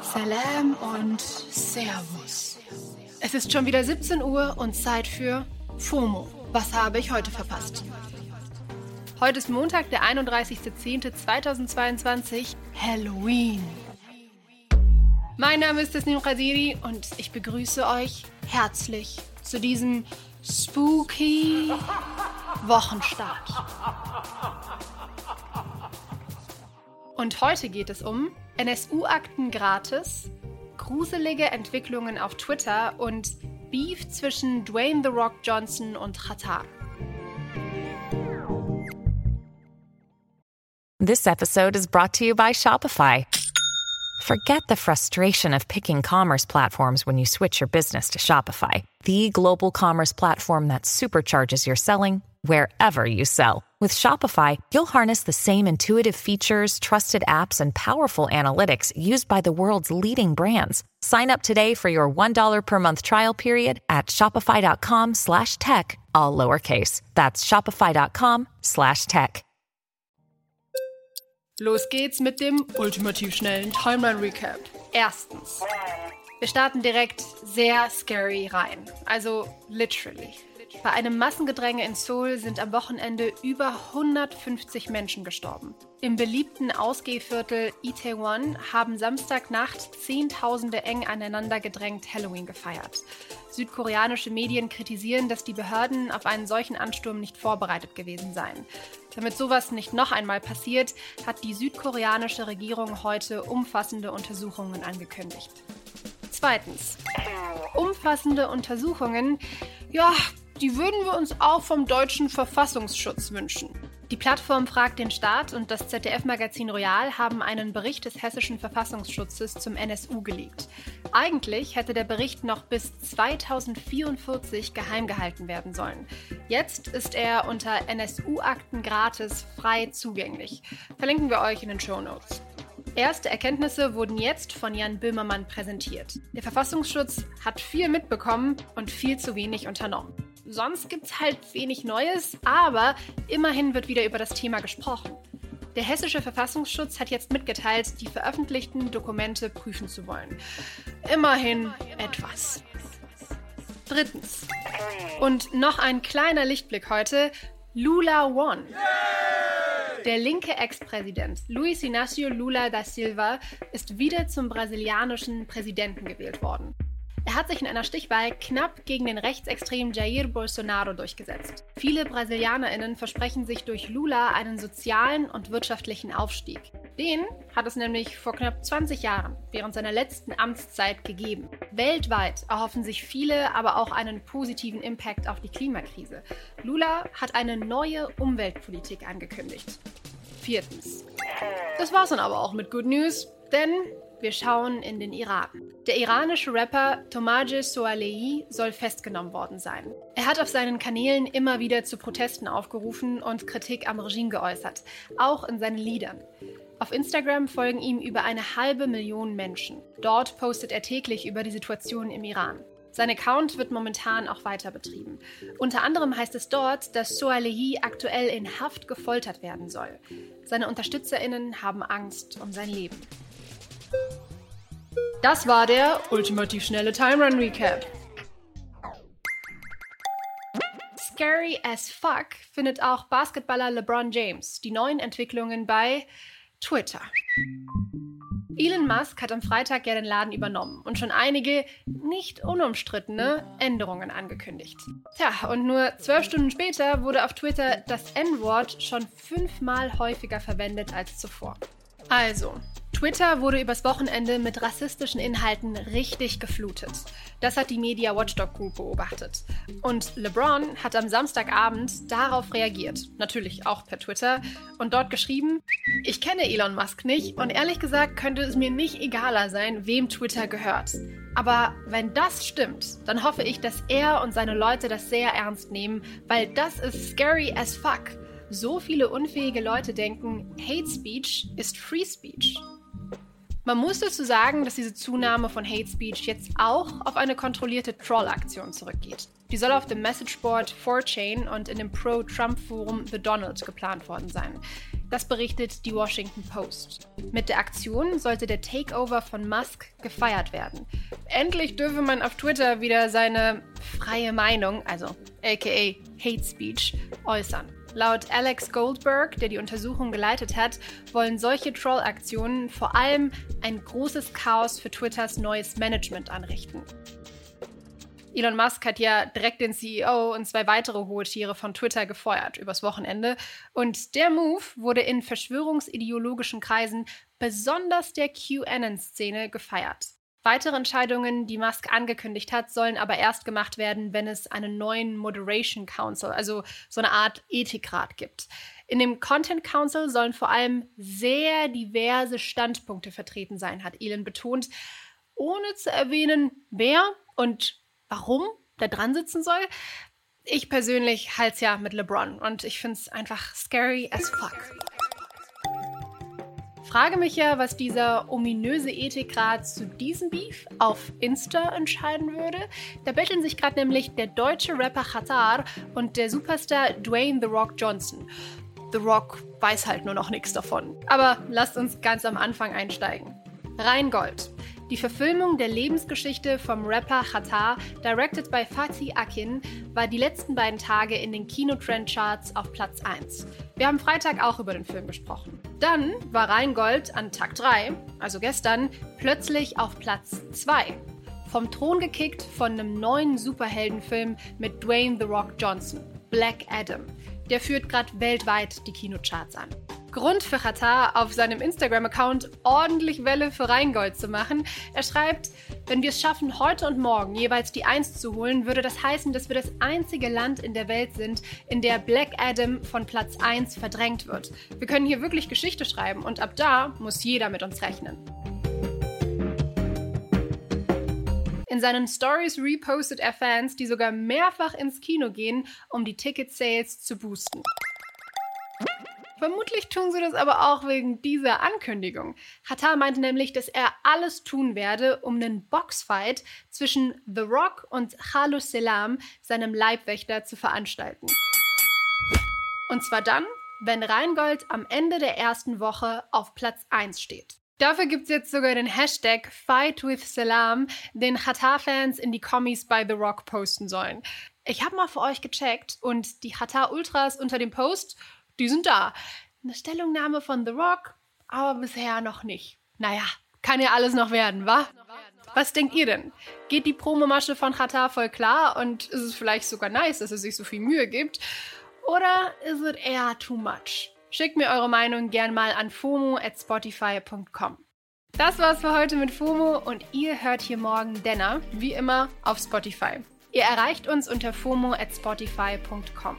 Salam und Servus. Es ist schon wieder 17 Uhr und Zeit für FOMO. Was habe ich heute verpasst? Heute ist Montag, der 31.10.2022, Halloween. Mein Name ist Tasnim Khadiri und ich begrüße euch herzlich zu diesem spooky Wochenstart. Und heute geht es um NSU-Akten gratis, gruselige Entwicklungen auf Twitter und Beef zwischen Dwayne The Rock Johnson und Qatar. This episode is brought to you by Shopify. Forget the frustration of picking commerce platforms when you switch your business to Shopify, the global commerce platform that supercharges your selling wherever you sell. With Shopify, you'll harness the same intuitive features, trusted apps, and powerful analytics used by the world's leading brands. Sign up today for your $1 per month trial period at shopify.com slash tech, all lowercase. That's shopify.com slash tech. Los geht's mit dem ultimativ schnellen Timeline Recap. Erstens. Wir starten direkt sehr scary rein. Also literally. Bei einem Massengedränge in Seoul sind am Wochenende über 150 Menschen gestorben. Im beliebten Ausgehviertel Itaewon haben Samstagnacht Zehntausende eng aneinander gedrängt Halloween gefeiert. Südkoreanische Medien kritisieren, dass die Behörden auf einen solchen Ansturm nicht vorbereitet gewesen seien. Damit sowas nicht noch einmal passiert, hat die südkoreanische Regierung heute umfassende Untersuchungen angekündigt. Zweitens. Umfassende Untersuchungen, ja, die würden wir uns auch vom deutschen Verfassungsschutz wünschen. Die Plattform Fragt den Staat und das ZDF-Magazin Royal haben einen Bericht des hessischen Verfassungsschutzes zum NSU gelegt. Eigentlich hätte der Bericht noch bis 2044 geheim gehalten werden sollen. Jetzt ist er unter NSU-Akten gratis frei zugänglich. Verlinken wir euch in den Show Notes. Erste Erkenntnisse wurden jetzt von Jan Böhmermann präsentiert. Der Verfassungsschutz hat viel mitbekommen und viel zu wenig unternommen. Sonst gibt es halt wenig Neues, aber immerhin wird wieder über das Thema gesprochen. Der hessische Verfassungsschutz hat jetzt mitgeteilt, die veröffentlichten Dokumente prüfen zu wollen. Immerhin etwas. Drittens. Und noch ein kleiner Lichtblick heute. Lula One. Der linke Ex-Präsident Luiz Inácio Lula da Silva ist wieder zum brasilianischen Präsidenten gewählt worden. Er hat sich in einer Stichwahl knapp gegen den rechtsextremen Jair Bolsonaro durchgesetzt. Viele BrasilianerInnen versprechen sich durch Lula einen sozialen und wirtschaftlichen Aufstieg. Den hat es nämlich vor knapp 20 Jahren, während seiner letzten Amtszeit, gegeben. Weltweit erhoffen sich viele aber auch einen positiven Impact auf die Klimakrise. Lula hat eine neue Umweltpolitik angekündigt. Viertens. Das war's dann aber auch mit Good News, denn wir schauen in den Iran. Der iranische Rapper Tomaje Soalehi soll festgenommen worden sein. Er hat auf seinen Kanälen immer wieder zu Protesten aufgerufen und Kritik am Regime geäußert, auch in seinen Liedern. Auf Instagram folgen ihm über eine halbe Million Menschen. Dort postet er täglich über die Situation im Iran. Sein Account wird momentan auch weiter betrieben. Unter anderem heißt es dort, dass Soalehi aktuell in Haft gefoltert werden soll. Seine UnterstützerInnen haben Angst um sein Leben. Das war der ultimativ schnelle Time Run Recap. Scary as fuck findet auch Basketballer LeBron James die neuen Entwicklungen bei Twitter. Elon Musk hat am Freitag ja den Laden übernommen und schon einige nicht unumstrittene Änderungen angekündigt. Tja, und nur zwölf Stunden später wurde auf Twitter das N-Wort schon fünfmal häufiger verwendet als zuvor. Also, Twitter wurde übers Wochenende mit rassistischen Inhalten richtig geflutet. Das hat die Media Watchdog Group beobachtet. Und LeBron hat am Samstagabend darauf reagiert, natürlich auch per Twitter, und dort geschrieben, ich kenne Elon Musk nicht und ehrlich gesagt könnte es mir nicht egaler sein, wem Twitter gehört. Aber wenn das stimmt, dann hoffe ich, dass er und seine Leute das sehr ernst nehmen, weil das ist scary as fuck. So viele unfähige Leute denken, Hate Speech ist Free Speech. Man muss dazu sagen, dass diese Zunahme von Hate Speech jetzt auch auf eine kontrollierte Troll-Aktion zurückgeht. Die soll auf dem Messageboard 4chain und in dem Pro-Trump-Forum The Donald geplant worden sein. Das berichtet die Washington Post. Mit der Aktion sollte der Takeover von Musk gefeiert werden. Endlich dürfe man auf Twitter wieder seine freie Meinung, also aka Hate Speech, äußern. Laut Alex Goldberg, der die Untersuchung geleitet hat, wollen solche Troll-Aktionen vor allem ein großes Chaos für Twitters neues Management anrichten. Elon Musk hat ja direkt den CEO und zwei weitere hohe Tiere von Twitter gefeuert übers Wochenende. Und der Move wurde in verschwörungsideologischen Kreisen, besonders der QAnon-Szene, gefeiert. Weitere Entscheidungen, die Musk angekündigt hat, sollen aber erst gemacht werden, wenn es einen neuen Moderation Council, also so eine Art Ethikrat gibt. In dem Content Council sollen vor allem sehr diverse Standpunkte vertreten sein, hat Elon betont, ohne zu erwähnen, wer und warum da dran sitzen soll. Ich persönlich halte es ja mit LeBron und ich finde es einfach scary as fuck. Frage mich ja, was dieser ominöse Ethikrat zu diesem Beef auf Insta entscheiden würde. Da betteln sich gerade nämlich der deutsche Rapper Khatar und der Superstar Dwayne The Rock Johnson. The Rock weiß halt nur noch nichts davon. Aber lasst uns ganz am Anfang einsteigen. Rheingold. Die Verfilmung der Lebensgeschichte vom Rapper Khatar, directed by Fatih Akin, war die letzten beiden Tage in den Kinotrendcharts auf Platz 1. Wir haben Freitag auch über den Film gesprochen. Dann war Rheingold an Tag 3, also gestern, plötzlich auf Platz 2. Vom Thron gekickt von einem neuen Superheldenfilm mit Dwayne The Rock Johnson, Black Adam. Der führt gerade weltweit die Kinocharts an. Grund für Qatar, auf seinem Instagram-Account ordentlich Welle für Rheingold zu machen. Er schreibt, wenn wir es schaffen, heute und morgen jeweils die Eins zu holen, würde das heißen, dass wir das einzige Land in der Welt sind, in der Black Adam von Platz 1 verdrängt wird. Wir können hier wirklich Geschichte schreiben und ab da muss jeder mit uns rechnen. In seinen Stories repostet er Fans, die sogar mehrfach ins Kino gehen, um die Ticket-Sales zu boosten. Vermutlich tun sie das aber auch wegen dieser Ankündigung. Hatar meinte nämlich, dass er alles tun werde, um einen Boxfight zwischen The Rock und Khalus Selam, seinem Leibwächter, zu veranstalten. Und zwar dann, wenn Rheingold am Ende der ersten Woche auf Platz 1 steht. Dafür gibt es jetzt sogar den Hashtag Fight with Salam, den Qatar-Fans in die Kommis bei The Rock posten sollen. Ich habe mal für euch gecheckt und die Qatar-Ultras unter dem Post die sind da. Eine Stellungnahme von The Rock, aber bisher noch nicht. Naja, kann ja alles noch werden, wa? Was denkt ihr denn? Geht die Promomasche von Qatar voll klar und ist es vielleicht sogar nice, dass er sich so viel Mühe gibt? Oder ist es eher too much? Schickt mir eure Meinung gern mal an fomo at spotify.com. Das war's für heute mit FOMO und ihr hört hier morgen Denner, wie immer, auf Spotify. Ihr erreicht uns unter fomo at spotify.com.